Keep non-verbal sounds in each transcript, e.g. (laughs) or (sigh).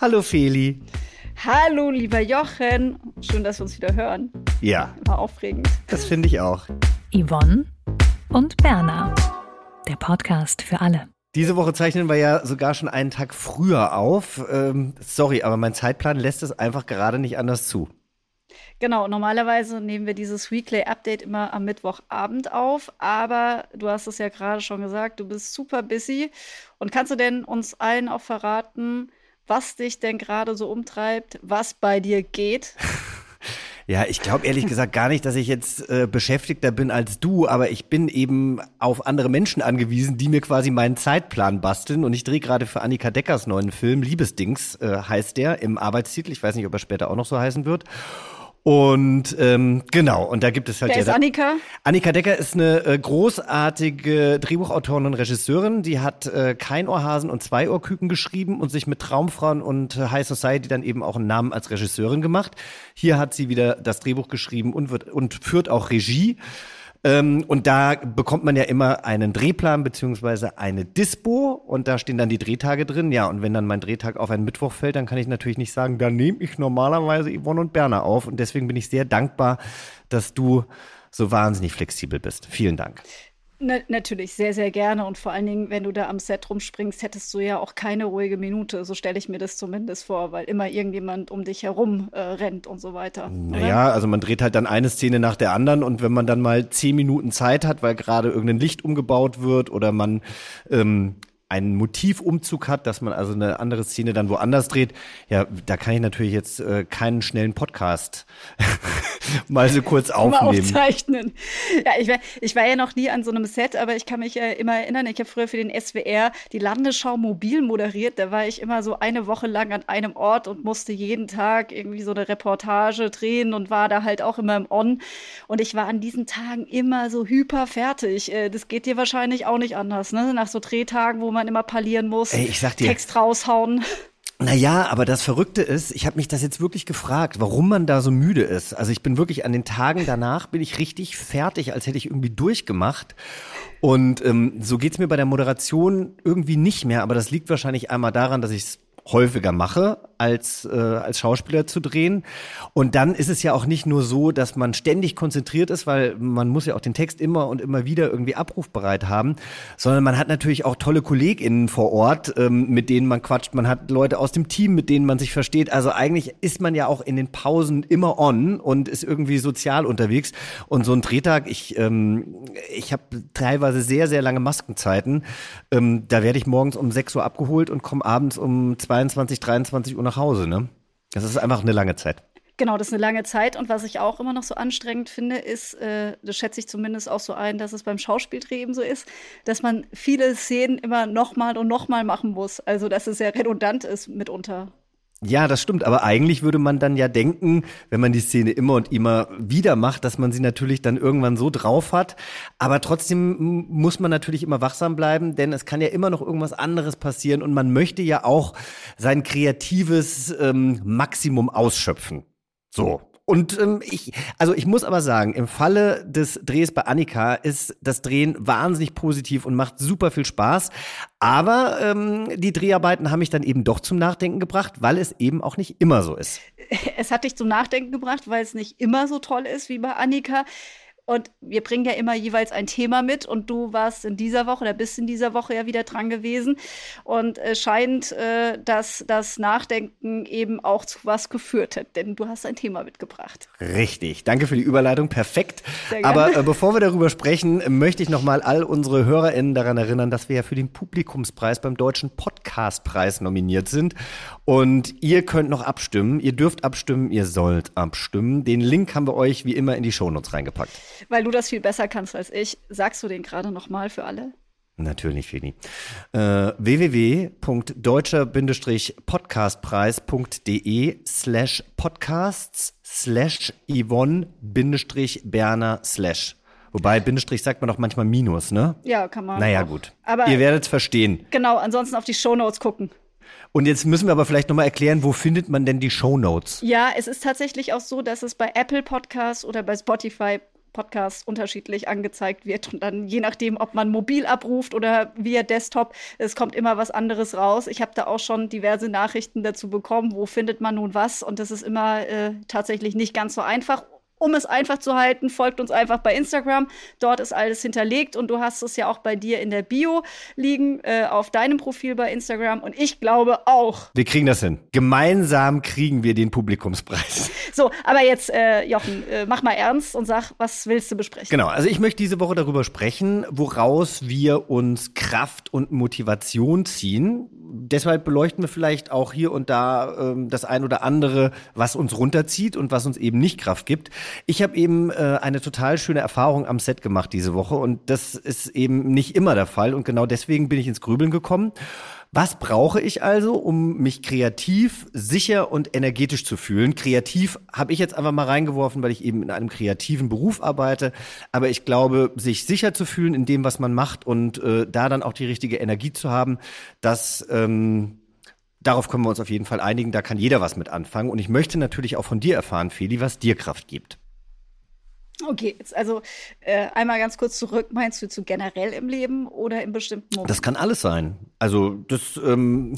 Hallo Feli. Hallo, lieber Jochen. Schön, dass wir uns wieder hören. Ja. War aufregend. Das finde ich auch. Yvonne und Berna. Der Podcast für alle. Diese Woche zeichnen wir ja sogar schon einen Tag früher auf. Ähm, sorry, aber mein Zeitplan lässt es einfach gerade nicht anders zu. Genau, normalerweise nehmen wir dieses Weekly Update immer am Mittwochabend auf, aber du hast es ja gerade schon gesagt, du bist super busy. Und kannst du denn uns allen auch verraten, was dich denn gerade so umtreibt, was bei dir geht? (laughs) Ja, ich glaube ehrlich gesagt gar nicht, dass ich jetzt äh, beschäftigter bin als du, aber ich bin eben auf andere Menschen angewiesen, die mir quasi meinen Zeitplan basteln. Und ich drehe gerade für Annika Deckers neuen Film, Liebesdings äh, heißt der, im Arbeitstitel. Ich weiß nicht, ob er später auch noch so heißen wird. Und ähm, genau, und da gibt es halt Wer ja. ist Annika? Annika Decker ist eine äh, großartige Drehbuchautorin und Regisseurin. Die hat äh, Kein Ohrhasen und Zwei Ohrküken geschrieben und sich mit Traumfrauen und äh, High Society dann eben auch einen Namen als Regisseurin gemacht. Hier hat sie wieder das Drehbuch geschrieben und wird und führt auch Regie. Ähm, und da bekommt man ja immer einen Drehplan beziehungsweise eine Dispo und da stehen dann die Drehtage drin. Ja, und wenn dann mein Drehtag auf einen Mittwoch fällt, dann kann ich natürlich nicht sagen, da nehme ich normalerweise Yvonne und Berner auf. Und deswegen bin ich sehr dankbar, dass du so wahnsinnig flexibel bist. Vielen Dank. Na, natürlich, sehr, sehr gerne. Und vor allen Dingen, wenn du da am Set rumspringst, hättest du ja auch keine ruhige Minute. So stelle ich mir das zumindest vor, weil immer irgendjemand um dich herum äh, rennt und so weiter. Naja, also man dreht halt dann eine Szene nach der anderen und wenn man dann mal zehn Minuten Zeit hat, weil gerade irgendein Licht umgebaut wird oder man ähm, einen Motivumzug hat, dass man also eine andere Szene dann woanders dreht, ja, da kann ich natürlich jetzt äh, keinen schnellen Podcast (laughs) mal so kurz aufnehmen. aufzeichnen. Ja, ich war, ich war ja noch nie an so einem Set, aber ich kann mich äh, immer erinnern, ich habe früher für den SWR die Landesschau mobil moderiert. Da war ich immer so eine Woche lang an einem Ort und musste jeden Tag irgendwie so eine Reportage drehen und war da halt auch immer im On. Und ich war an diesen Tagen immer so hyper fertig. Äh, das geht dir wahrscheinlich auch nicht anders, ne? Nach so Drehtagen, wo man immer parlieren muss, Ey, ich sag dir- Text raushauen. Naja, aber das Verrückte ist, ich habe mich das jetzt wirklich gefragt, warum man da so müde ist. Also ich bin wirklich an den Tagen danach, bin ich richtig fertig, als hätte ich irgendwie durchgemacht. Und ähm, so geht's mir bei der Moderation irgendwie nicht mehr, aber das liegt wahrscheinlich einmal daran, dass ich es häufiger mache, als, äh, als Schauspieler zu drehen. Und dann ist es ja auch nicht nur so, dass man ständig konzentriert ist, weil man muss ja auch den Text immer und immer wieder irgendwie abrufbereit haben, sondern man hat natürlich auch tolle KollegInnen vor Ort, ähm, mit denen man quatscht. Man hat Leute aus dem Team, mit denen man sich versteht. Also eigentlich ist man ja auch in den Pausen immer on und ist irgendwie sozial unterwegs. Und so ein Drehtag, ich, ähm, ich habe teilweise sehr, sehr lange Maskenzeiten. Ähm, da werde ich morgens um 6 Uhr abgeholt und komme abends um 22, 23 Uhr nach Hause. Ne? Das ist einfach eine lange Zeit. Genau, das ist eine lange Zeit. Und was ich auch immer noch so anstrengend finde, ist, äh, das schätze ich zumindest auch so ein, dass es beim Schauspieldreh eben so ist, dass man viele Szenen immer nochmal und nochmal machen muss. Also, dass es sehr redundant ist mitunter. Ja, das stimmt. Aber eigentlich würde man dann ja denken, wenn man die Szene immer und immer wieder macht, dass man sie natürlich dann irgendwann so drauf hat. Aber trotzdem muss man natürlich immer wachsam bleiben, denn es kann ja immer noch irgendwas anderes passieren und man möchte ja auch sein kreatives ähm, Maximum ausschöpfen. So. Und ähm, ich, also ich muss aber sagen, im Falle des Drehs bei Annika ist das Drehen wahnsinnig positiv und macht super viel Spaß. Aber ähm, die Dreharbeiten haben mich dann eben doch zum Nachdenken gebracht, weil es eben auch nicht immer so ist. (laughs) Es hat dich zum Nachdenken gebracht, weil es nicht immer so toll ist wie bei Annika. Und wir bringen ja immer jeweils ein Thema mit und du warst in dieser Woche oder bist in dieser Woche ja wieder dran gewesen. Und es scheint, äh, dass das Nachdenken eben auch zu was geführt hat, denn du hast ein Thema mitgebracht. Richtig. Danke für die Überleitung. Perfekt. Aber äh, bevor wir darüber sprechen, möchte ich nochmal all unsere HörerInnen daran erinnern, dass wir ja für den Publikumspreis beim Deutschen Podcastpreis nominiert sind. Und ihr könnt noch abstimmen. Ihr dürft abstimmen, ihr sollt abstimmen. Den Link haben wir euch wie immer in die Shownotes reingepackt. Weil du das viel besser kannst als ich, sagst du den gerade noch mal für alle? Natürlich, Feni. Äh, www.deutscher-podcastpreis.de slash podcasts slash Yvonne-Berner slash. Wobei Bindestrich sagt man auch manchmal Minus, ne? Ja, kann man. Naja, auch. gut. Aber Ihr werdet es verstehen. genau, ansonsten auf die Shownotes gucken. Und jetzt müssen wir aber vielleicht nochmal erklären, wo findet man denn die Shownotes? Ja, es ist tatsächlich auch so, dass es bei Apple Podcasts oder bei Spotify Podcasts unterschiedlich angezeigt wird und dann je nachdem, ob man mobil abruft oder via Desktop, es kommt immer was anderes raus. Ich habe da auch schon diverse Nachrichten dazu bekommen, wo findet man nun was und das ist immer äh, tatsächlich nicht ganz so einfach. Um es einfach zu halten, folgt uns einfach bei Instagram. Dort ist alles hinterlegt und du hast es ja auch bei dir in der Bio liegen, äh, auf deinem Profil bei Instagram. Und ich glaube auch. Wir kriegen das hin. Gemeinsam kriegen wir den Publikumspreis. So, aber jetzt, äh, Jochen, äh, mach mal ernst und sag, was willst du besprechen? Genau, also ich möchte diese Woche darüber sprechen, woraus wir uns Kraft und Motivation ziehen. Deshalb beleuchten wir vielleicht auch hier und da ähm, das ein oder andere, was uns runterzieht und was uns eben nicht Kraft gibt. Ich habe eben äh, eine total schöne Erfahrung am Set gemacht diese Woche und das ist eben nicht immer der Fall und genau deswegen bin ich ins Grübeln gekommen. Was brauche ich also, um mich kreativ, sicher und energetisch zu fühlen? Kreativ habe ich jetzt einfach mal reingeworfen, weil ich eben in einem kreativen Beruf arbeite. Aber ich glaube, sich sicher zu fühlen in dem, was man macht und äh, da dann auch die richtige Energie zu haben, das ähm, darauf können wir uns auf jeden Fall einigen. Da kann jeder was mit anfangen. Und ich möchte natürlich auch von dir erfahren, Feli, was dir Kraft gibt. Okay, jetzt also äh, einmal ganz kurz zurück. Meinst du zu generell im Leben oder in bestimmten Momenten? Das kann alles sein. Also das ähm,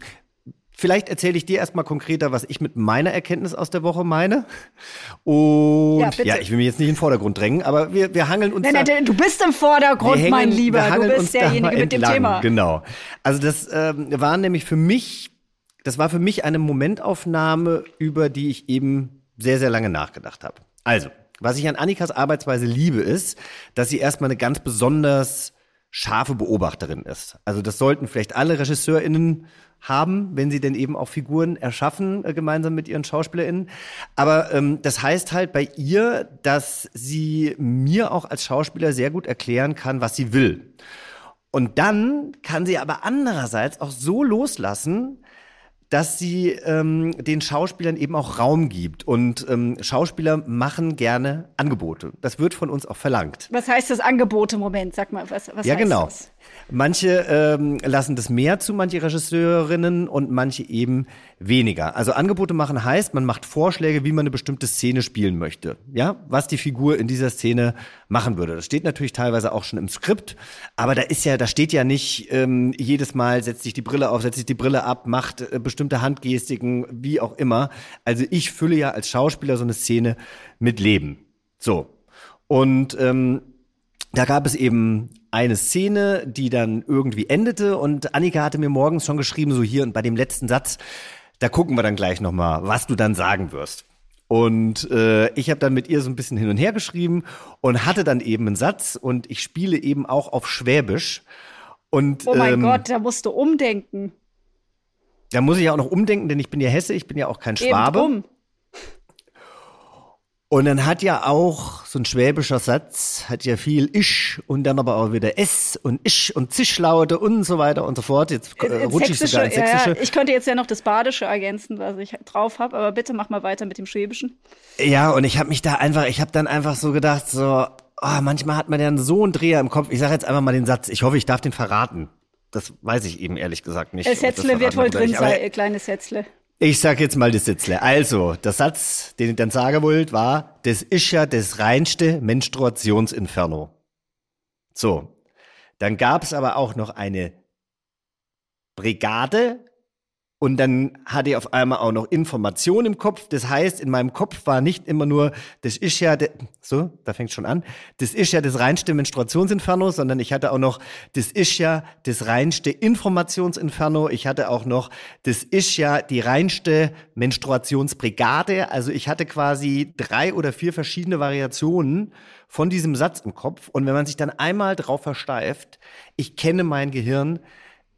Vielleicht erzähle ich dir erstmal konkreter, was ich mit meiner Erkenntnis aus der Woche meine. Und Ja, ja, ich will mich jetzt nicht in den Vordergrund drängen, aber wir, wir hangeln uns Nein, da, nein, du bist im Vordergrund, hängen- mein Lieber. Du bist derjenige mit dem. Thema. Genau. Also das ähm, war nämlich für mich, das war für mich eine Momentaufnahme, über die ich eben sehr, sehr lange nachgedacht habe. Also, was ich an Annikas Arbeitsweise liebe, ist, dass sie erstmal eine ganz besonders scharfe Beobachterin ist. Also das sollten vielleicht alle RegisseurInnen haben, wenn sie denn eben auch Figuren erschaffen, äh, gemeinsam mit ihren SchauspielerInnen. Aber ähm, das heißt halt bei ihr, dass sie mir auch als Schauspieler sehr gut erklären kann, was sie will. Und dann kann sie aber andererseits auch so loslassen, dass sie ähm, den Schauspielern eben auch Raum gibt. Und ähm, Schauspieler machen gerne Angebote. Das wird von uns auch verlangt. Was heißt das Angebote? Moment, sag mal, was, was Ja, heißt genau. das? Manche ähm, lassen das mehr zu, manche Regisseurinnen und manche eben weniger. Also Angebote machen heißt, man macht Vorschläge, wie man eine bestimmte Szene spielen möchte. Ja, was die Figur in dieser Szene machen würde. Das steht natürlich teilweise auch schon im Skript, aber da ist ja, da steht ja nicht ähm, jedes Mal setzt sich die Brille auf, setzt sich die Brille ab, macht äh, bestimmte Handgestiken, wie auch immer. Also ich fülle ja als Schauspieler so eine Szene mit Leben. So. Und ähm, da gab es eben eine Szene, die dann irgendwie endete und Annika hatte mir morgens schon geschrieben, so hier und bei dem letzten Satz, da gucken wir dann gleich nochmal, was du dann sagen wirst. Und äh, ich habe dann mit ihr so ein bisschen hin und her geschrieben und hatte dann eben einen Satz und ich spiele eben auch auf Schwäbisch. Und Oh mein ähm, Gott, da musst du umdenken. Da muss ich ja auch noch umdenken, denn ich bin ja Hesse, ich bin ja auch kein Schwabe. Eben. Und dann hat ja auch so ein schwäbischer Satz, hat ja viel Ich und dann aber auch wieder S und Ich und Zischlaute und so weiter und so fort. Jetzt äh, Ins rutsche ich sogar ins Sächsische. ja. Ich könnte jetzt ja noch das Badische ergänzen, was ich drauf habe, aber bitte mach mal weiter mit dem Schwäbischen. Ja, und ich habe mich da einfach, ich habe dann einfach so gedacht, so, oh, manchmal hat man ja so einen Dreher im Kopf. Ich sage jetzt einfach mal den Satz, ich hoffe, ich darf den verraten. Das weiß ich eben ehrlich gesagt nicht. Das ich das Setzle wird wohl drin sein, äh, kleines Setzle. Ich sag jetzt mal das Sitzle. Also, der Satz, den ich dann sagen wollte, war, das ist ja das reinste Menstruationsinferno. So. Dann gab es aber auch noch eine Brigade und dann hatte ich auf einmal auch noch Information im Kopf. Das heißt, in meinem Kopf war nicht immer nur, das ist ja, so, da fängt schon an, das ist ja das reinste Menstruationsinferno, sondern ich hatte auch noch, das ist ja das reinste Informationsinferno. Ich hatte auch noch, das ist ja die reinste Menstruationsbrigade. Also ich hatte quasi drei oder vier verschiedene Variationen von diesem Satz im Kopf. Und wenn man sich dann einmal drauf versteift, ich kenne mein Gehirn,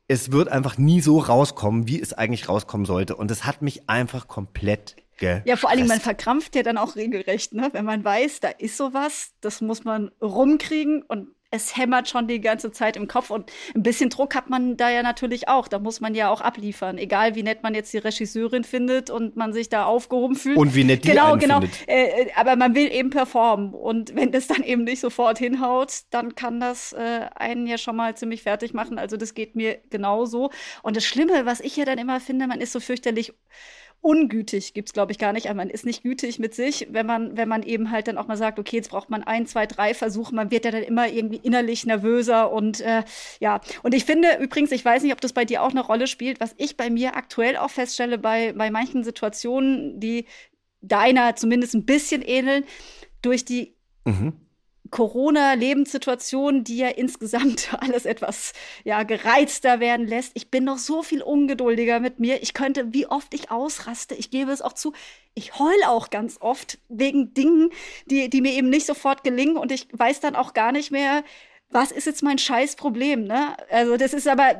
es wird einfach nie so rauskommen, wie es eigentlich rauskommen sollte. Und es hat mich einfach komplett ge. Ja, vor allen Dingen, man verkrampft ja dann auch regelrecht, ne? Wenn man weiß, da ist sowas, das muss man rumkriegen und es hämmert schon die ganze Zeit im Kopf und ein bisschen Druck hat man da ja natürlich auch. Da muss man ja auch abliefern, egal wie nett man jetzt die Regisseurin findet und man sich da aufgehoben fühlt. Und wie nett die genau, einen genau. findet. Äh, äh, aber man will eben performen und wenn das dann eben nicht sofort hinhaut, dann kann das äh, einen ja schon mal ziemlich fertig machen. Also das geht mir genauso. Und das Schlimme, was ich ja dann immer finde, man ist so fürchterlich ungütig gibt's glaube ich gar nicht. Aber man ist nicht gütig mit sich, wenn man, wenn man eben halt dann auch mal sagt, okay, jetzt braucht man ein, zwei, drei Versuche. Man wird ja dann immer irgendwie innerlich nervöser und äh, ja. Und ich finde übrigens, ich weiß nicht, ob das bei dir auch eine Rolle spielt, was ich bei mir aktuell auch feststelle, bei, bei manchen Situationen, die deiner zumindest ein bisschen ähneln, durch die Mhm. Corona-Lebenssituation, die ja insgesamt (laughs) alles etwas ja, gereizter werden lässt. Ich bin noch so viel ungeduldiger mit mir. Ich könnte, wie oft ich ausraste, ich gebe es auch zu, ich heul auch ganz oft wegen Dingen, die, die mir eben nicht sofort gelingen und ich weiß dann auch gar nicht mehr, was ist jetzt mein Scheißproblem, ne? Also das ist aber,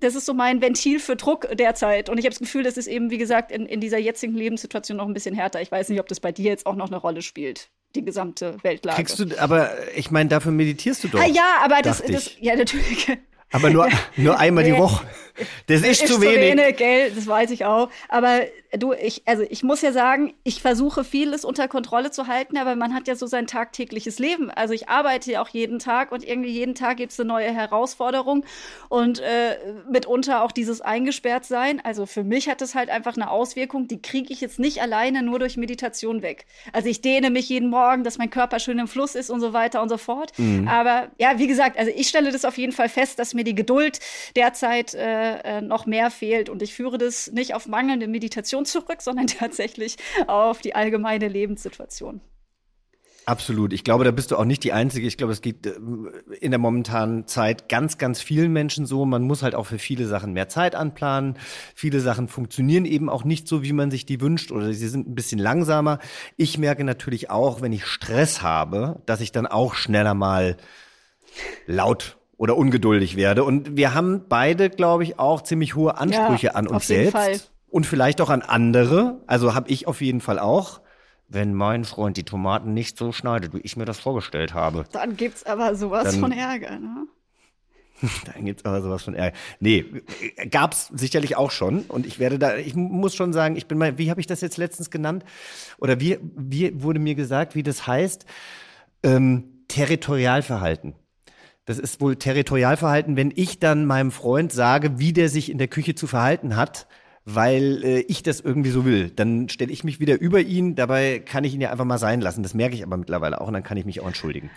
das ist so mein Ventil für Druck derzeit. Und ich habe das Gefühl, das ist eben, wie gesagt, in, in dieser jetzigen Lebenssituation noch ein bisschen härter. Ich weiß nicht, ob das bei dir jetzt auch noch eine Rolle spielt, die gesamte Weltlage. Kriegst du, aber ich meine, dafür meditierst du doch. ah ja, aber das, das, ja natürlich. Aber nur, nur einmal die. Woche. Das ist, ist zu wenig. gell, das weiß ich auch. Aber du, ich, also ich muss ja sagen, ich versuche vieles unter Kontrolle zu halten, aber man hat ja so sein tagtägliches Leben. Also ich arbeite ja auch jeden Tag und irgendwie jeden Tag gibt es eine neue Herausforderung und äh, mitunter auch dieses Eingesperrtsein. Also für mich hat das halt einfach eine Auswirkung, die kriege ich jetzt nicht alleine nur durch Meditation weg. Also ich dehne mich jeden Morgen, dass mein Körper schön im Fluss ist und so weiter und so fort. Aber ja, wie gesagt, also ich stelle das auf jeden Fall fest, dass mir die Geduld derzeit äh, äh, noch mehr fehlt. Und ich führe das nicht auf mangelnde Meditation zurück, sondern (laughs) tatsächlich auf die allgemeine Lebenssituation. Absolut. Ich glaube, da bist du auch nicht die Einzige. Ich glaube, es geht äh, in der momentanen Zeit ganz, ganz vielen Menschen so. Man muss halt auch für viele Sachen mehr Zeit anplanen. Viele Sachen funktionieren eben auch nicht so, wie man sich die wünscht oder sie sind ein bisschen langsamer. Ich merke natürlich auch, wenn ich Stress habe, dass ich dann auch schneller mal laut oder ungeduldig werde. Und wir haben beide, glaube ich, auch ziemlich hohe Ansprüche Ja, an uns auf jeden selbst. Fall. Und vielleicht auch an andere. Also habe ich auf jeden Fall auch. Wenn mein Freund die Tomaten nicht so schneidet, wie ich mir das vorgestellt habe, Dann gibt's aber sowas Dann- von Ärger. Ne? (laughs) dann gibt's aber sowas von Ärger. Nee, gab's sicherlich auch schon. Und ich werde da, ich muss schon sagen, ich bin mal, wie habe ich das jetzt letztens genannt? Oder wie, wie wurde mir gesagt, wie das heißt? Ähm, Territorialverhalten. Das ist wohl Territorialverhalten, wenn ich dann meinem Freund sage, wie der sich in der Küche zu verhalten hat, weil äh, ich das irgendwie so will. Dann stelle ich mich wieder über ihn, dabei kann ich ihn ja einfach mal sein lassen. Das merke ich aber mittlerweile auch und dann kann ich mich auch entschuldigen.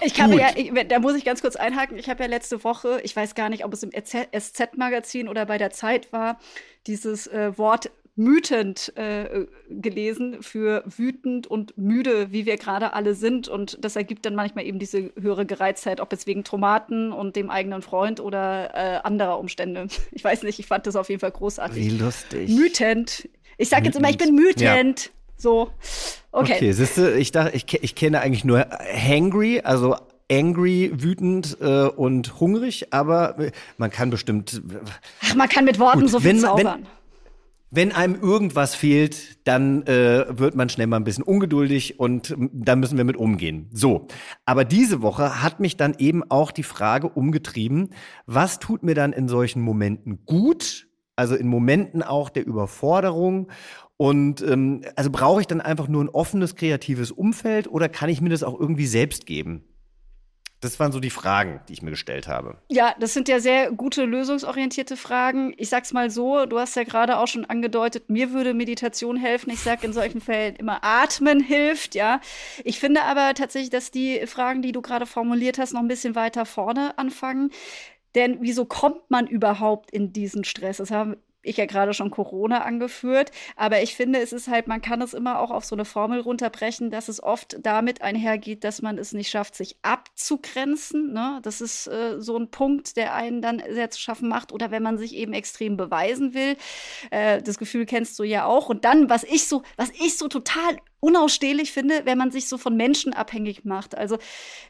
Ich habe ja, ich, da muss ich ganz kurz einhaken. Ich habe ja letzte Woche, ich weiß gar nicht, ob es im SZ-Magazin oder bei der Zeit war, dieses äh, Wort mütend äh, gelesen für wütend und müde, wie wir gerade alle sind. Und das ergibt dann manchmal eben diese höhere Gereiztheit, ob jetzt wegen Tomaten und dem eigenen Freund oder äh, anderer Umstände. (laughs) Ich weiß nicht, ich fand das auf jeden Fall großartig. Wie lustig. Mütend. Ich sag jetzt immer, ich bin mütend. So. Okay. Okay, siehst du, ich dachte, ich, ich kenne eigentlich nur hangry, also angry, wütend äh, und hungrig, aber man kann bestimmt, Ach, man kann mit Worten Gut, so viel wenn man- wenn- zaubern. Wenn einem irgendwas fehlt, dann äh, wird man schnell mal ein bisschen ungeduldig und ähm, da müssen wir mit umgehen. So, aber diese Woche hat mich dann eben auch die Frage umgetrieben, was tut mir dann in solchen Momenten gut? Also in Momenten auch der Überforderung. Und ähm, also brauche ich dann einfach nur ein offenes, kreatives Umfeld oder kann ich mir das auch irgendwie selbst geben? Das waren so die Fragen, die ich mir gestellt habe. Ja, das sind ja sehr gute lösungsorientierte Fragen. Ich sag's mal so, du hast ja gerade auch schon angedeutet, mir würde Meditation helfen. Ich sag in solchen Fällen immer atmen hilft, ja. Ich finde aber tatsächlich, dass die Fragen, die du gerade formuliert hast, noch ein bisschen weiter vorne anfangen. Denn wieso kommt man überhaupt in diesen Stress? Das haben ich ja gerade schon Corona angeführt, aber ich finde, es ist halt, man kann es immer auch auf so eine Formel runterbrechen, dass es oft damit einhergeht, dass man es nicht schafft, sich abzugrenzen. Ne? Das ist äh, so ein Punkt, der einen dann sehr zu schaffen macht. Oder wenn man sich eben extrem beweisen will. Äh, das Gefühl kennst du ja auch. Und dann, was ich so, was ich so total unausstehlich finde, wenn man sich so von Menschen abhängig macht. Also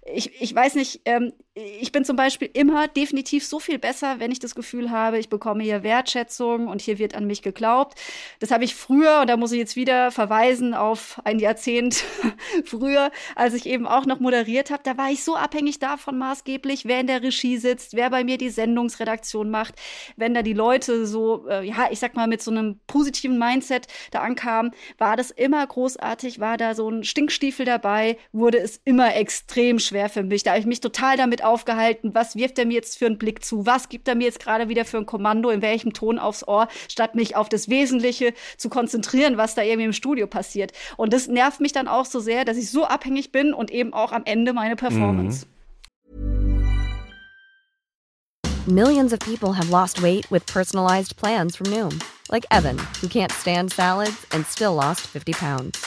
ich, ich weiß nicht, ähm, ich bin zum Beispiel immer definitiv so viel besser, wenn ich das Gefühl habe, ich bekomme hier Wertschätzung und hier wird an mich geglaubt. Das habe ich früher, und da muss ich jetzt wieder verweisen auf ein Jahrzehnt (laughs) früher, als ich eben auch noch moderiert habe, da war ich so abhängig davon maßgeblich, wer in der Regie sitzt, wer bei mir die Sendungsredaktion macht, wenn da die Leute so, äh, ja, ich sag mal, mit so einem positiven Mindset da ankamen, war das immer großartig, war da so ein Stinkstiefel dabei, wurde es immer extrem schwer für mich. Da habe ich mich total damit aufgehalten, was wirft er mir jetzt für einen Blick zu, was gibt er mir jetzt gerade wieder für ein Kommando, in welchem Ton aufs Ohr, statt mich auf das Wesentliche zu konzentrieren, was da irgendwie im Studio passiert. Und das nervt mich dann auch so sehr, dass ich so abhängig bin und eben auch am Ende meine Performance. Mhm. Millions of people have lost weight with personalized plans from Noom, like Evan, who can't stand salads and still lost 50 pounds.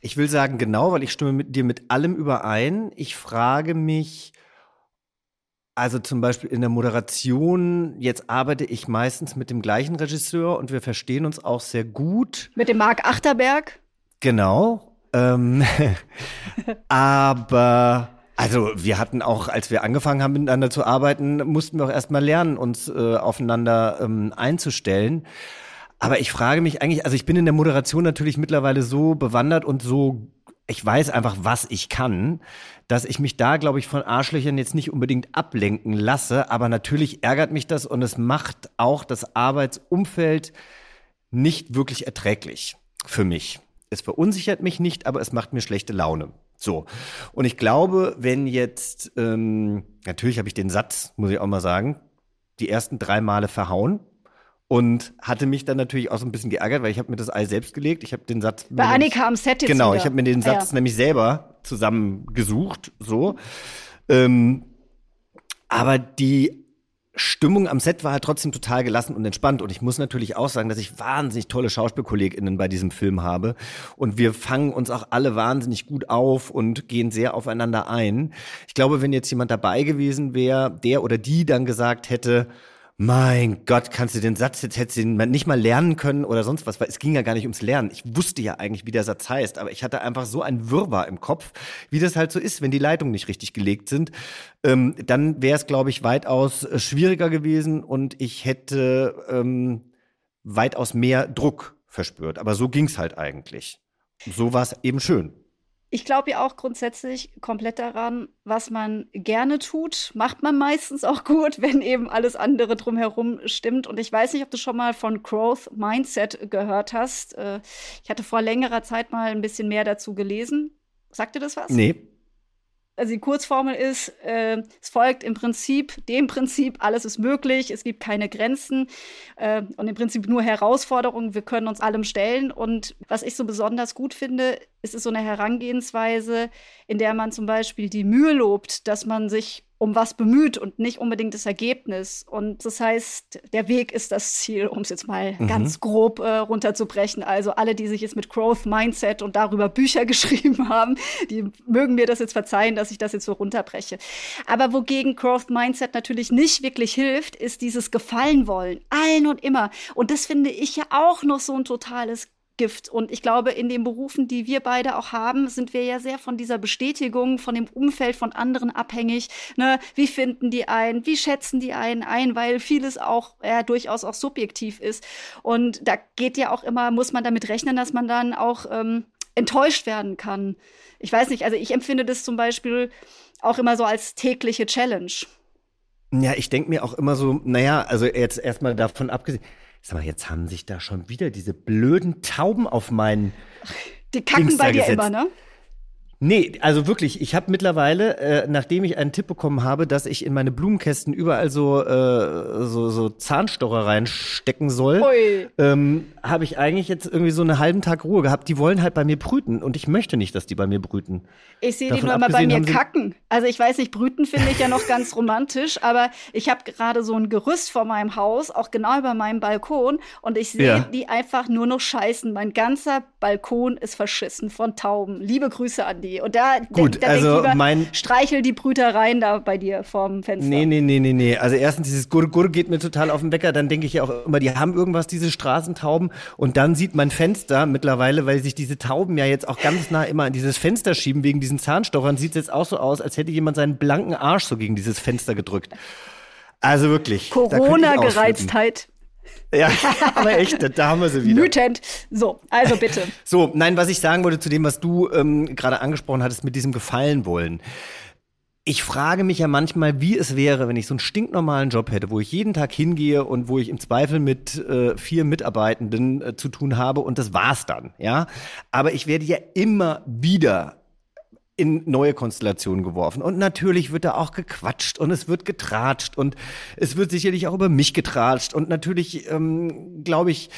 ich will sagen, genau, weil ich stimme mit dir mit allem überein. Ich frage mich, also zum Beispiel in der Moderation, jetzt arbeite ich meistens mit dem gleichen Regisseur und wir verstehen uns auch sehr gut. Mit dem Marc Achterberg? Genau. Ähm, (laughs) aber also wir hatten auch, als wir angefangen haben miteinander zu arbeiten, mussten wir auch erstmal lernen, uns äh, aufeinander ähm, einzustellen. Aber ich frage mich eigentlich, also ich bin in der Moderation natürlich mittlerweile so bewandert und so ich weiß einfach, was ich kann, dass ich mich da, glaube ich, von Arschlöchern jetzt nicht unbedingt ablenken lasse. Aber natürlich ärgert mich das und es macht auch das Arbeitsumfeld nicht wirklich erträglich für mich. Es verunsichert mich nicht, aber es macht mir schlechte Laune. So. Und ich glaube, wenn jetzt, ähm, natürlich habe ich den Satz, muss ich auch mal sagen, die ersten drei Male verhauen und hatte mich dann natürlich auch so ein bisschen geärgert, weil ich habe mir das Ei selbst gelegt. Ich habe den Satz bei Annika am Set jetzt genau, wieder. ich habe mir den Satz ah, ja. nämlich selber zusammengesucht, so. Ähm, aber die Stimmung am Set war halt trotzdem total gelassen und entspannt. Und ich muss natürlich auch sagen, dass ich wahnsinnig tolle SchauspielkollegInnen bei diesem Film habe. Und wir fangen uns auch alle wahnsinnig gut auf und gehen sehr aufeinander ein. Ich glaube, wenn jetzt jemand dabei gewesen wäre, der oder die dann gesagt hätte, mein Gott, kannst du den Satz jetzt hättest du ihn nicht mal lernen können oder sonst was, weil es ging ja gar nicht ums Lernen. Ich wusste ja eigentlich, wie der Satz heißt, aber ich hatte einfach so ein Wirrwarr im Kopf, wie das halt so ist, wenn die Leitungen nicht richtig gelegt sind. Ähm, dann wäre es, glaube ich, weitaus äh, schwieriger gewesen und ich hätte ähm, weitaus mehr Druck verspürt. Aber so ging's halt eigentlich. So war es eben schön. Ich glaube ja auch grundsätzlich komplett daran, was man gerne tut, macht man meistens auch gut, (laughs) wenn eben alles andere drumherum stimmt. Und ich weiß nicht, ob du schon mal von Growth Mindset gehört hast. Äh, ich hatte vor längerer Zeit mal ein bisschen mehr dazu gelesen. Sagt dir das was? Nee also die Kurzformel ist, äh, es folgt im Prinzip dem Prinzip, alles ist möglich, es gibt keine Grenzen äh, und im Prinzip nur Herausforderungen, wir können uns allem stellen. Und was ich so besonders gut finde, ist es so eine Herangehensweise, in der man zum Beispiel die Mühe lobt, dass man sich um was bemüht und nicht unbedingt das Ergebnis. Und das heißt, der Weg ist das Ziel, um es jetzt mal mhm. ganz grob äh, runterzubrechen. Also alle, die sich jetzt mit Growth Mindset und darüber Bücher (laughs) geschrieben haben, die mögen mir das jetzt verzeihen, dass ich das jetzt so runterbreche. Aber wogegen Growth Mindset natürlich nicht wirklich hilft, ist dieses Gefallen wollen. Allen und immer. Und das finde ich ja auch noch so ein totales Gift. Und ich glaube, in den Berufen, die wir beide auch haben, sind wir ja sehr von dieser Bestätigung, von dem Umfeld von anderen abhängig. Ne? Wie finden die ein? Wie schätzen die einen ein? Weil vieles auch ja, durchaus auch subjektiv ist. Und da geht ja auch immer, muss man damit rechnen, dass man dann auch ähm, enttäuscht werden kann. Ich weiß nicht, also ich empfinde das zum Beispiel auch immer so als tägliche Challenge. Ja, ich denke mir auch immer so, naja, also jetzt erstmal davon abgesehen, Sag mal, jetzt haben sich da schon wieder diese blöden Tauben auf meinen. Die kacken Dings bei dir immer, ne? Nee, also wirklich, ich habe mittlerweile, äh, nachdem ich einen Tipp bekommen habe, dass ich in meine Blumenkästen überall so, äh, so, so Zahnstocher reinstecken soll, ähm, habe ich eigentlich jetzt irgendwie so einen halben Tag Ruhe gehabt. Die wollen halt bei mir brüten und ich möchte nicht, dass die bei mir brüten. Ich sehe die nur immer bei mir kacken. Also ich weiß nicht, brüten finde ich ja noch ganz romantisch, aber ich habe gerade so ein Gerüst vor meinem Haus, auch genau über meinem Balkon und ich sehe ja. die einfach nur noch scheißen. Mein ganzer Balkon ist verschissen von Tauben. Liebe Grüße an die die. Und da, Gut, da also lieber, mein streichel die Brütereien da bei dir vorm Fenster. Nee, nee, nee, nee, nee. Also erstens, dieses Gurgur geht mir total auf den Wecker. Dann denke ich ja auch immer, die haben irgendwas, diese Straßentauben. Und dann sieht mein Fenster mittlerweile, weil sich diese Tauben ja jetzt auch ganz nah immer an dieses Fenster schieben wegen diesen Zahnstochern, sieht es jetzt auch so aus, als hätte jemand seinen blanken Arsch so gegen dieses Fenster gedrückt. Also wirklich. Corona-Gereiztheit. Ja, (laughs) aber echt, da haben wir sie wieder. Wütend. So, also bitte. (laughs) So, nein, was ich sagen wollte zu dem, was du ähm, gerade angesprochen hattest mit diesem Gefallen wollen. Ich frage mich ja manchmal, wie es wäre, wenn ich so einen stinknormalen Job hätte, wo ich jeden Tag hingehe und wo ich im Zweifel mit äh, vier Mitarbeitenden äh, zu tun habe und das war's dann, ja. Aber ich werde ja immer wieder in neue Konstellationen geworfen. Und natürlich wird da auch gequatscht und es wird getratscht und es wird sicherlich auch über mich getratscht. Und natürlich, ähm, glaube ich,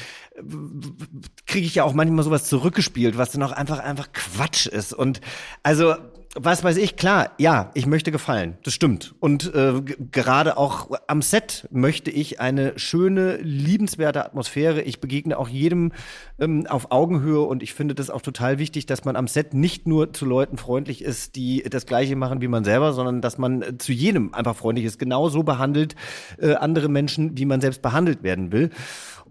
kriege ich ja auch manchmal sowas zurückgespielt, was dann auch einfach, einfach Quatsch ist. Und also was weiß ich, klar, ja, ich möchte gefallen, das stimmt. Und äh, gerade auch am Set möchte ich eine schöne, liebenswerte Atmosphäre. Ich begegne auch jedem ähm, auf Augenhöhe und ich finde das auch total wichtig, dass man am Set nicht nur zu Leuten freundlich ist, die das Gleiche machen wie man selber, sondern dass man äh, zu jedem einfach freundlich ist, genauso behandelt äh, andere Menschen, wie man selbst behandelt werden will.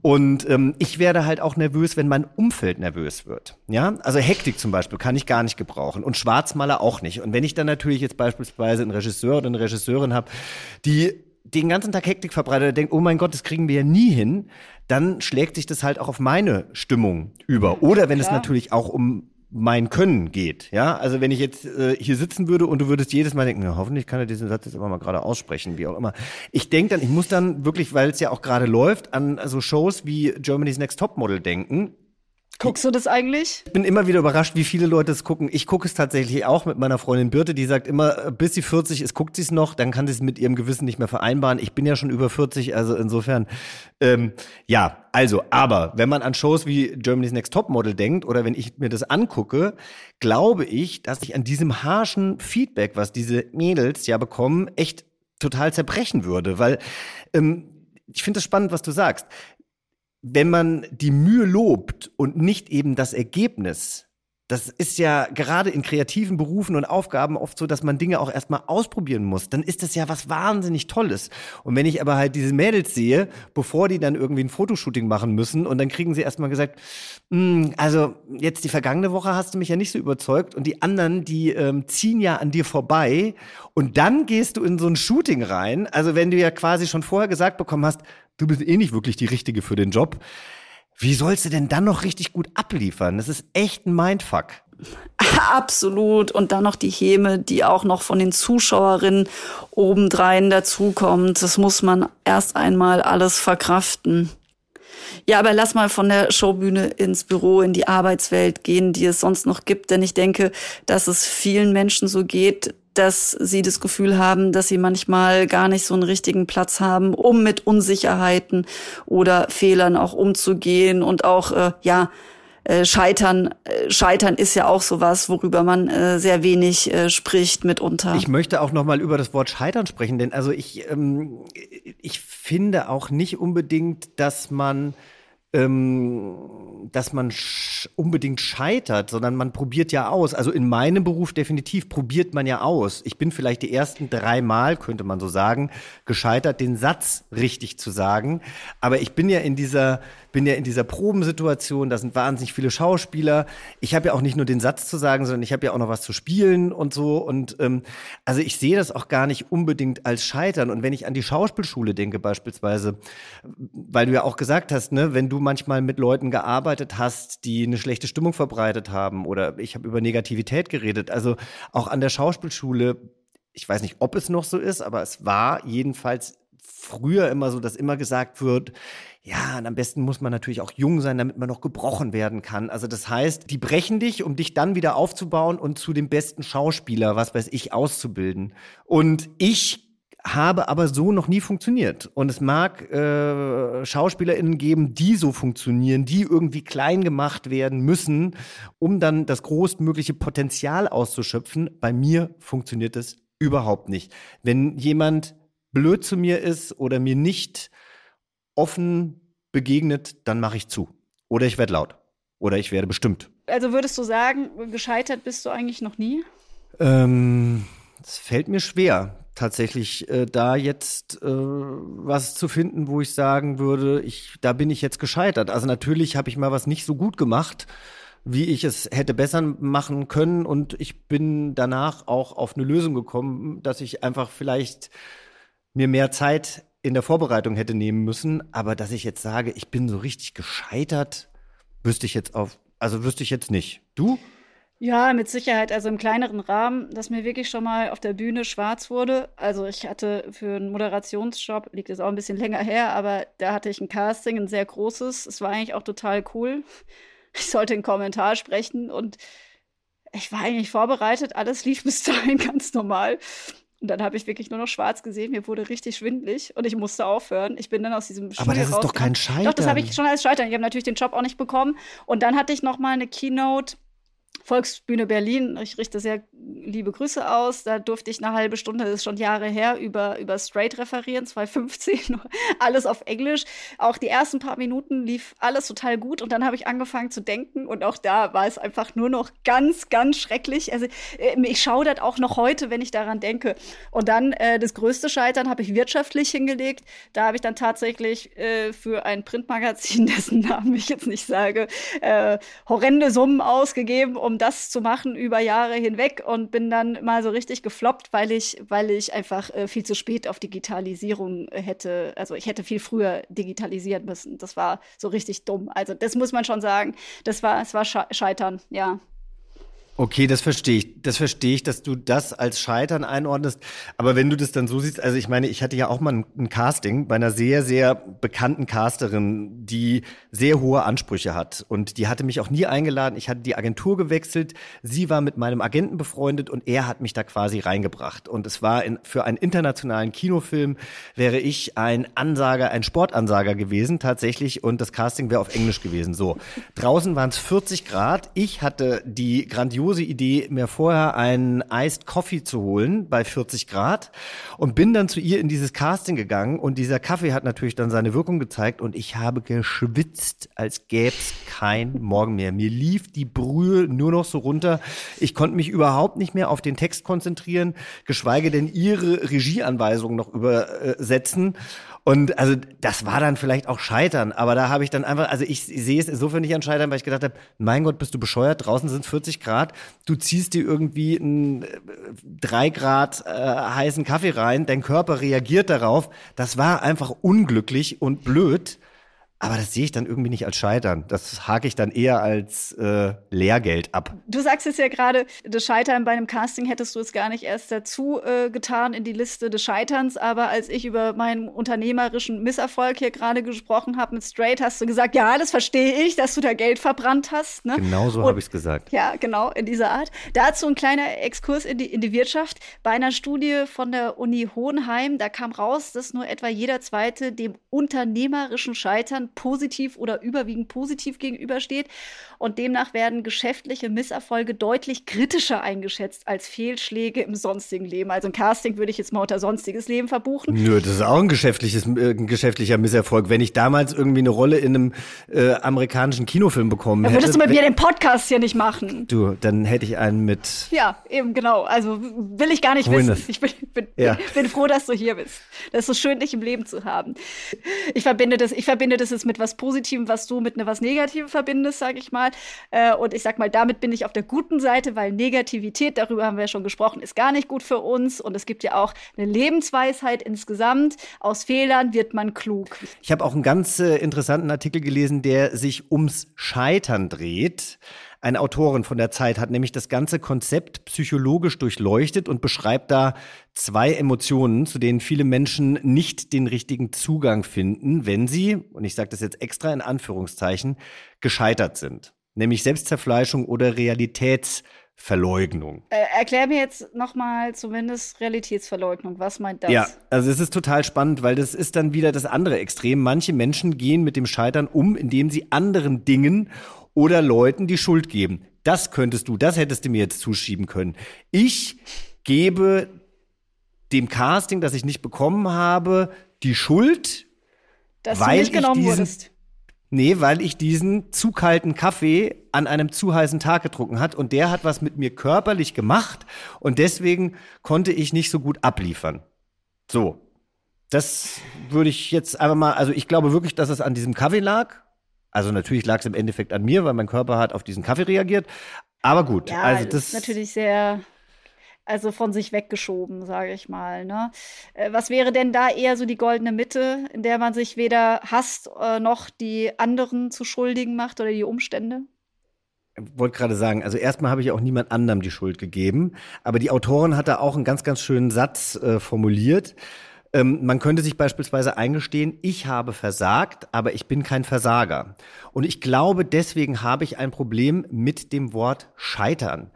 Und ähm, ich werde halt auch nervös, wenn mein Umfeld nervös wird. Ja, also Hektik zum Beispiel kann ich gar nicht gebrauchen und Schwarzmaler auch nicht. Und wenn ich dann natürlich jetzt beispielsweise einen Regisseur oder eine Regisseurin habe, die den ganzen Tag Hektik verbreitet und denkt, oh mein Gott, das kriegen wir ja nie hin, dann schlägt sich das halt auch auf meine Stimmung über. Oder wenn Klar. es natürlich auch um mein Können geht. Ja, also wenn ich jetzt äh, hier sitzen würde und du würdest jedes Mal denken, ja, hoffentlich kann er diesen Satz jetzt immer mal gerade aussprechen, wie auch immer. Ich denke dann, ich muss dann wirklich, weil es ja auch gerade läuft, an so Shows wie Germany's Next Topmodel denken, Guckst du das eigentlich? Ich bin immer wieder überrascht, wie viele Leute es gucken. Ich gucke es tatsächlich auch mit meiner Freundin Birte, die sagt immer, bis sie 40 ist, guckt sie es noch, dann kann sie es mit ihrem Gewissen nicht mehr vereinbaren. Ich bin ja schon über 40, also insofern, ähm, ja, also, aber wenn man an Shows wie Germany's Next Topmodel denkt oder wenn ich mir das angucke, glaube ich, dass ich an diesem harschen Feedback, was diese Mädels ja bekommen, echt total zerbrechen würde, weil ähm, ich finde es spannend, was du sagst wenn man die Mühe lobt und nicht eben das Ergebnis, das ist ja gerade in kreativen Berufen und Aufgaben oft so, dass man Dinge auch erstmal ausprobieren muss. Dann ist das ja was wahnsinnig Tolles. Und wenn ich aber halt diese Mädels sehe, bevor die dann irgendwie ein Fotoshooting machen müssen und dann kriegen sie erstmal gesagt, hm, also jetzt die vergangene Woche hast du mich ja nicht so überzeugt und die anderen, die ähm, ziehen ja an dir vorbei und dann gehst du in so ein Shooting rein. Also wenn du ja quasi schon vorher gesagt bekommen hast, du bist eh nicht wirklich die Richtige für den Job wie sollst du denn dann noch richtig gut abliefern? Das ist echt ein Mindfuck. Absolut. Und dann noch die Häme, die auch noch von den Zuschauerinnen obendrein dazukommt. Das muss man erst einmal alles verkraften. Ja, aber lass mal von der Showbühne ins Büro, in die Arbeitswelt gehen, die es sonst noch gibt. Denn ich denke, dass es vielen Menschen so geht, dass sie das Gefühl haben, dass sie manchmal gar nicht so einen richtigen Platz haben, um mit Unsicherheiten oder Fehlern auch umzugehen und auch, äh, ja, äh, Scheitern, äh, Scheitern ist ja auch sowas, worüber man äh, sehr wenig äh, spricht mitunter. Ich möchte auch noch mal über das Wort Scheitern sprechen, denn also ich, ähm, ich finde auch nicht unbedingt, dass man ähm, dass man sch unbedingt scheitert, sondern man probiert ja aus. Also in meinem Beruf definitiv probiert man ja aus. Ich bin vielleicht die ersten drei Mal, könnte man so sagen, gescheitert, den Satz richtig zu sagen. Aber ich bin ja in dieser bin ja in dieser Probensituation, da sind wahnsinnig viele Schauspieler. Ich habe ja auch nicht nur den Satz zu sagen, sondern ich habe ja auch noch was zu spielen und so. Und ähm, also ich sehe das auch gar nicht unbedingt als Scheitern. Und wenn ich an die Schauspielschule denke beispielsweise, weil du ja auch gesagt hast, ne, wenn du manchmal mit Leuten gearbeitet hast, die eine schlechte Stimmung verbreitet haben oder ich habe über Negativität geredet. Also auch an der Schauspielschule ich weiß nicht, ob es noch so ist, aber es war jedenfalls früher immer so, dass immer gesagt wird, ja, und am besten muss man natürlich auch jung sein, damit man noch gebrochen werden kann. Also das heißt, die brechen dich, um dich dann wieder aufzubauen und zu dem besten Schauspieler, was weiß ich, auszubilden. Und ich habe aber so noch nie funktioniert. Und es mag äh, SchauspielerInnen geben, die so funktionieren, die irgendwie klein gemacht werden müssen, um dann das größtmögliche Potenzial auszuschöpfen. Bei mir funktioniert es überhaupt nicht. Wenn jemand blöd zu mir ist oder mir nicht offen begegnet, dann mache ich zu. Oder ich werde laut. Oder ich werde bestimmt. Also würdest du sagen, gescheitert bist du eigentlich noch nie? Ähm, es fällt mir schwer, tatsächlich äh, da jetzt äh, was zu finden, wo ich sagen würde, ich, da bin ich jetzt gescheitert. Also natürlich habe ich mal was nicht so gut gemacht, wie ich es hätte besser machen können. Und ich bin danach auch auf eine Lösung gekommen, dass ich einfach vielleicht mir mehr Zeit in der Vorbereitung hätte nehmen müssen. Aber dass ich jetzt sage, ich bin so richtig gescheitert, wüsste ich jetzt auf, also wüsste ich jetzt nicht. Du? Ja, mit Sicherheit. Also im kleineren Rahmen, dass mir wirklich schon mal auf der Bühne schwarz wurde. Also ich hatte für einen Moderationsjob, liegt jetzt auch ein bisschen länger her, aber da hatte ich ein Casting, ein sehr großes. Es war eigentlich auch total cool. Ich sollte einen Kommentar sprechen und ich war eigentlich vorbereitet. Alles lief (laughs) bis dahin ganz normal. Und dann habe ich wirklich nur noch schwarz gesehen. Mir wurde richtig schwindlig und ich musste aufhören. Ich bin dann aus diesem Studio Aber das ist doch kein Scheitern. Doch, das habe ich schon als Scheitern. Ich habe natürlich den Job auch nicht bekommen. Und dann hatte ich noch mal eine Keynote Volksbühne Berlin, ich richte sehr liebe Grüße aus. Da durfte ich eine halbe Stunde, das ist schon Jahre her, über, über Straight referieren, 2015, (laughs) alles auf Englisch. Auch die ersten paar Minuten lief alles total gut und dann habe ich angefangen zu denken und auch da war es einfach nur noch ganz, ganz schrecklich. Also äh, ich schaudert auch noch heute, wenn ich daran denke. Und dann äh, das größte Scheitern habe ich wirtschaftlich hingelegt. Da habe ich dann tatsächlich äh, für ein Printmagazin, (laughs) dessen Namen ich jetzt nicht sage, äh, horrende Summen ausgegeben, um das zu machen über Jahre hinweg und bin dann mal so richtig gefloppt, weil ich, weil ich einfach äh, viel zu spät auf Digitalisierung hätte, also ich hätte viel früher digitalisieren müssen. Das war so richtig dumm. Also das muss man schon sagen. Das war, es war Scheitern, ja. Okay, das verstehe ich. Das verstehe ich, dass du das als Scheitern einordnest. Aber wenn du das dann so siehst, also ich meine, ich hatte ja auch mal ein, ein, Casting bei einer sehr, sehr bekannten Casterin, die sehr hohe Ansprüche hat. Und die hatte mich auch nie eingeladen. Ich hatte die Agentur gewechselt. Sie war mit meinem Agenten befreundet und er hat mich da quasi reingebracht. Und es war in, für einen internationalen Kinofilm wäre ich ein Ansager, ein Sportansager gewesen tatsächlich. Und das Casting wäre auf Englisch gewesen. So. Draußen waren es 40 Grad. Ich hatte die grandiose grandiose Idee, mir vorher einen Iced Coffee zu holen bei 40 Grad und bin dann zu ihr in dieses Casting gegangen und dieser Kaffee hat natürlich dann seine Wirkung gezeigt und ich habe geschwitzt, als gäb's kein Morgen mehr. Mir lief die Brühe nur noch so runter. Ich konnte mich überhaupt nicht mehr auf den Text konzentrieren, geschweige denn ihre Regieanweisungen noch übersetzen. Und also das war dann vielleicht auch Scheitern, aber da habe ich dann einfach, also ich sehe es insofern nicht an Scheitern, weil ich gedacht habe, mein Gott, bist du bescheuert, draußen sind 40 Grad, du ziehst dir irgendwie einen äh, drei Grad äh, heißen Kaffee rein, dein Körper reagiert darauf. Das war einfach unglücklich und blöd. Aber das sehe ich dann irgendwie nicht als Scheitern. Das hake ich dann eher als äh, Lehrgeld ab. Du sagst es ja gerade, das Scheitern bei einem Casting hättest du es gar nicht erst dazu äh, getan in die Liste des Scheiterns. Aber als ich über meinen unternehmerischen Misserfolg hier gerade gesprochen habe mit Straight, hast du gesagt, ja, das verstehe ich, dass du da Geld verbrannt hast. Ne? Genau so habe ich es gesagt. Ja, genau, in dieser Art. Dazu ein kleiner Exkurs in die, in die Wirtschaft. Bei einer Studie von der Uni Hohenheim, da kam raus, dass nur etwa jeder Zweite dem unternehmerischen Scheitern positiv oder überwiegend positiv gegenübersteht. Und demnach werden geschäftliche Misserfolge deutlich kritischer eingeschätzt als Fehlschläge im sonstigen Leben. Also ein Casting würde ich jetzt mal unter sonstiges Leben verbuchen. Nö, das ist auch ein geschäftliches, äh, ein geschäftlicher Misserfolg. Wenn ich damals irgendwie eine Rolle in einem äh, amerikanischen Kinofilm bekommen hätte. Dann würdest du mit mir den Podcast hier nicht machen. Du, dann hätte ich einen mit. Ja, eben genau. Also will ich gar nicht Ruines. wissen. Ich bin, bin, ja. bin, froh, dass du hier bist. Das ist so schön, dich im Leben zu haben. Ich verbinde das, ich verbinde das jetzt mit was Positivem, was du mit ne was Negativem verbindest, sage ich mal. Äh, und ich sag mal, damit bin ich auf der guten Seite, weil Negativität, darüber haben wir ja schon gesprochen, ist gar nicht gut für uns. Und es gibt ja auch eine Lebensweisheit insgesamt. Aus Fehlern wird man klug. Ich habe auch einen ganz äh, interessanten Artikel gelesen, der sich ums Scheitern dreht. Eine Autorin von der Zeit hat nämlich das ganze Konzept psychologisch durchleuchtet und beschreibt da zwei Emotionen, zu denen viele Menschen nicht den richtigen Zugang finden, wenn sie, und ich sage das jetzt extra in Anführungszeichen, gescheitert sind. Nämlich Selbstzerfleischung oder Realitäts- Verleugnung. Äh, erklär mir jetzt nochmal zumindest Realitätsverleugnung. Was meint das? Ja, also es ist total spannend, weil das ist dann wieder das andere Extrem. Manche Menschen gehen mit dem Scheitern um, indem sie anderen Dingen oder Leuten die Schuld geben. Das könntest du, das hättest du mir jetzt zuschieben können. Ich gebe dem Casting, das ich nicht bekommen habe, die Schuld, Dass weil du nicht genommen ich diesen, wurdest. Nee, weil ich diesen zu kalten Kaffee an einem zu heißen Tag getrunken hat und der hat was mit mir körperlich gemacht und deswegen konnte ich nicht so gut abliefern. So. Das würde ich jetzt einfach mal, also ich glaube wirklich, dass es an diesem Kaffee lag. Also natürlich lag es im Endeffekt an mir, weil mein Körper hat auf diesen Kaffee reagiert. Aber gut, Ja, also das ist natürlich sehr, also von sich weggeschoben, sage ich mal. Ne? Äh, Was wäre denn da eher so die goldene Mitte, in der man sich weder hasst äh, noch die anderen zu Schuldigen macht oder die Umstände? wollte gerade sagen, also erstmal habe ich auch niemand anderem die Schuld gegeben, aber die Autorin hat da auch einen ganz, ganz schönen Satz äh, formuliert. Ähm, man könnte sich beispielsweise eingestehen, ich habe versagt, aber ich bin kein Versager. Und ich glaube, deswegen habe ich ein Problem mit dem Wort scheitern,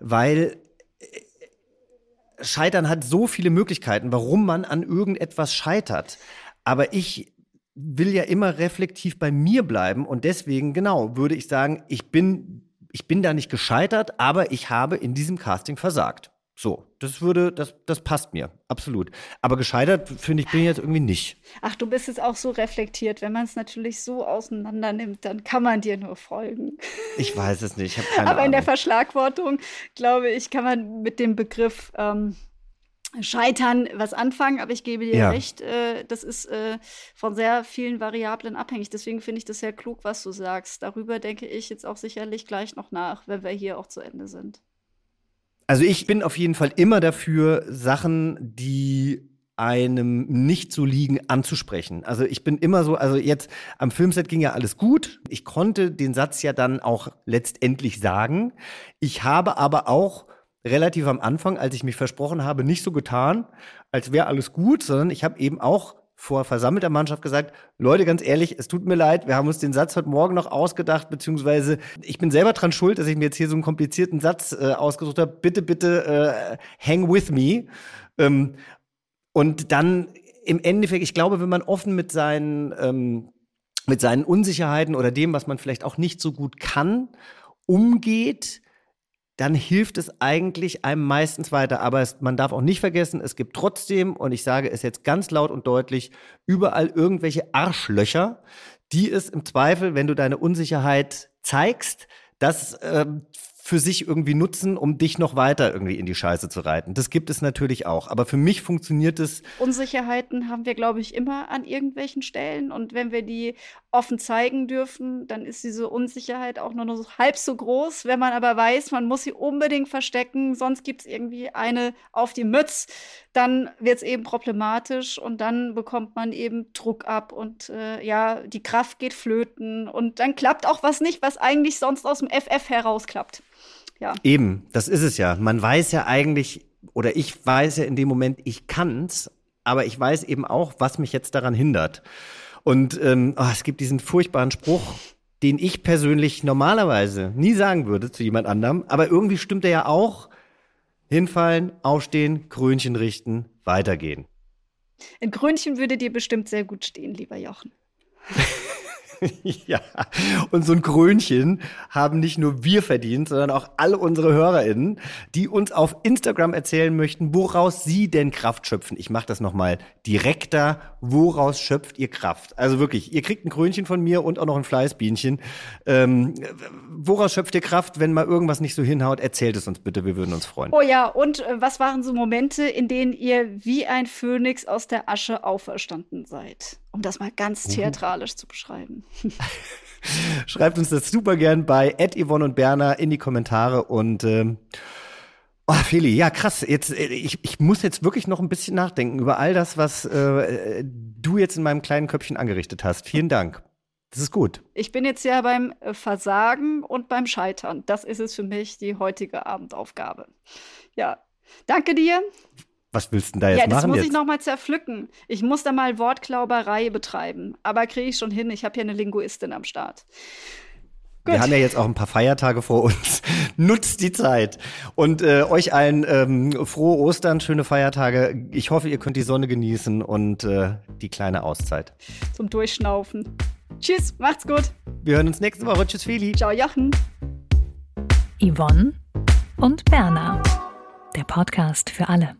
weil äh, Scheitern hat so viele Möglichkeiten, warum man an irgendetwas scheitert. Aber ich will ja immer reflektiv bei mir bleiben und deswegen, genau, würde ich sagen, ich bin, ich bin da nicht gescheitert, aber ich habe in diesem Casting versagt. So, das würde, das, das passt mir, absolut. Aber gescheitert, finde ich, bin ich jetzt irgendwie nicht. Ach, du bist jetzt auch so reflektiert. Wenn man es natürlich so auseinander nimmt, dann kann man dir nur folgen. Ich weiß es nicht, ich habe (laughs) keine Aber in der Ahnung. Verschlagwortung, glaube ich, kann man mit dem Begriff ähm, Scheitern was anfangen, aber ich gebe dir Ja. recht, äh, das ist äh, von sehr vielen Variablen abhängig. Deswegen finde ich das sehr klug, was du sagst. Darüber denke ich jetzt auch sicherlich gleich noch nach, wenn wir hier auch zu Ende sind. Also ich bin auf jeden Fall immer dafür, Sachen, die einem nicht so liegen, anzusprechen. Also ich bin immer so, also jetzt am Filmset ging ja alles gut. Ich konnte den Satz ja dann auch letztendlich sagen. Ich habe aber auch relativ am Anfang, als ich mich versprochen habe, nicht so getan, als wäre alles gut, sondern ich habe eben auch vor versammelter Mannschaft gesagt, Leute, ganz ehrlich, es tut mir leid, wir haben uns den Satz heute Morgen noch ausgedacht, beziehungsweise ich bin selber dran schuld, dass ich mir jetzt hier so einen komplizierten Satz äh, ausgesucht habe. Bitte, bitte, äh, hang with me. Ähm, und dann im Endeffekt, ich glaube, wenn man offen mit seinen, ähm, mit seinen Unsicherheiten oder dem, was man vielleicht auch nicht so gut kann, umgeht, dann hilft es eigentlich einem meistens weiter. Aber es, man darf auch nicht vergessen, es gibt trotzdem, und ich sage es jetzt ganz laut und deutlich, überall irgendwelche Arschlöcher, die es im Zweifel, wenn du deine Unsicherheit zeigst, das ähm, für sich irgendwie nutzen, um dich noch weiter irgendwie in die Scheiße zu reiten. Das gibt es natürlich auch. Aber für mich funktioniert es Unsicherheiten haben wir, glaube ich, immer an irgendwelchen Stellen. Und wenn wir die offen zeigen dürfen, dann ist diese Unsicherheit auch nur noch halb so groß. Wenn man aber weiß, man muss sie unbedingt verstecken, sonst gibt es irgendwie eine auf die Mütz, dann wird es eben problematisch und dann bekommt man eben Druck ab und äh, ja, die Kraft geht flöten und dann klappt auch was nicht, was eigentlich sonst aus dem FF herausklappt. Ja. Eben, das ist es ja. Man weiß ja eigentlich, oder ich weiß ja in dem Moment, ich kann's, aber ich weiß eben auch, was mich jetzt daran hindert. Und ähm, oh, es gibt diesen furchtbaren Spruch, den ich persönlich normalerweise nie sagen würde zu jemand anderem, aber irgendwie stimmt er ja auch. Hinfallen, aufstehen, Krönchen richten, weitergehen. Ein Krönchen würde dir bestimmt sehr gut stehen, lieber Jochen. (laughs) (laughs) ja, und so ein Krönchen haben nicht nur wir verdient, sondern auch alle unsere HörerInnen, die uns auf Instagram erzählen möchten, woraus sie denn Kraft schöpfen. Ich mache das nochmal direkter. Woraus schöpft ihr Kraft? Also wirklich, ihr kriegt ein Krönchen von mir und auch noch ein Fleißbienchen. Ähm, woraus schöpft ihr Kraft, wenn mal irgendwas nicht so hinhaut? Erzählt es uns bitte, wir würden uns freuen. Oh ja, und äh, was waren so Momente, in denen ihr wie ein Phönix aus der Asche auferstanden seid? Um das mal ganz theatralisch zu beschreiben. (laughs) Schreibt uns das super gern bei Ed Yvonne und Berner in die Kommentare und ähm, Oh, Feli, ja krass. Jetzt, äh, ich, ich muss jetzt wirklich noch ein bisschen nachdenken über all das, was äh, du jetzt in meinem kleinen Köpfchen angerichtet hast. Vielen Dank. Das ist gut. Ich bin jetzt ja beim äh, Versagen und beim Scheitern. Das ist es für mich, die heutige Abendaufgabe. Ja, danke dir. Was willst du denn da jetzt ja, das machen? muss jetzt? ich noch mal zerpflücken. Ich muss da mal Wortklauberei betreiben. Aber kriege ich schon hin. Ich habe hier eine Linguistin am Start. Wir Gut. haben ja jetzt auch ein paar Feiertage vor uns. (laughs) Nutzt die Zeit. Und äh, euch allen ähm, frohe Ostern, schöne Feiertage. Ich hoffe, ihr könnt die Sonne genießen und äh, die kleine Auszeit. Zum Durchschnaufen. Tschüss, macht's gut. Wir hören uns nächste Woche. Tschüss, Feli. Ciao, Jochen. Yvonne und Berna. Der Podcast für alle.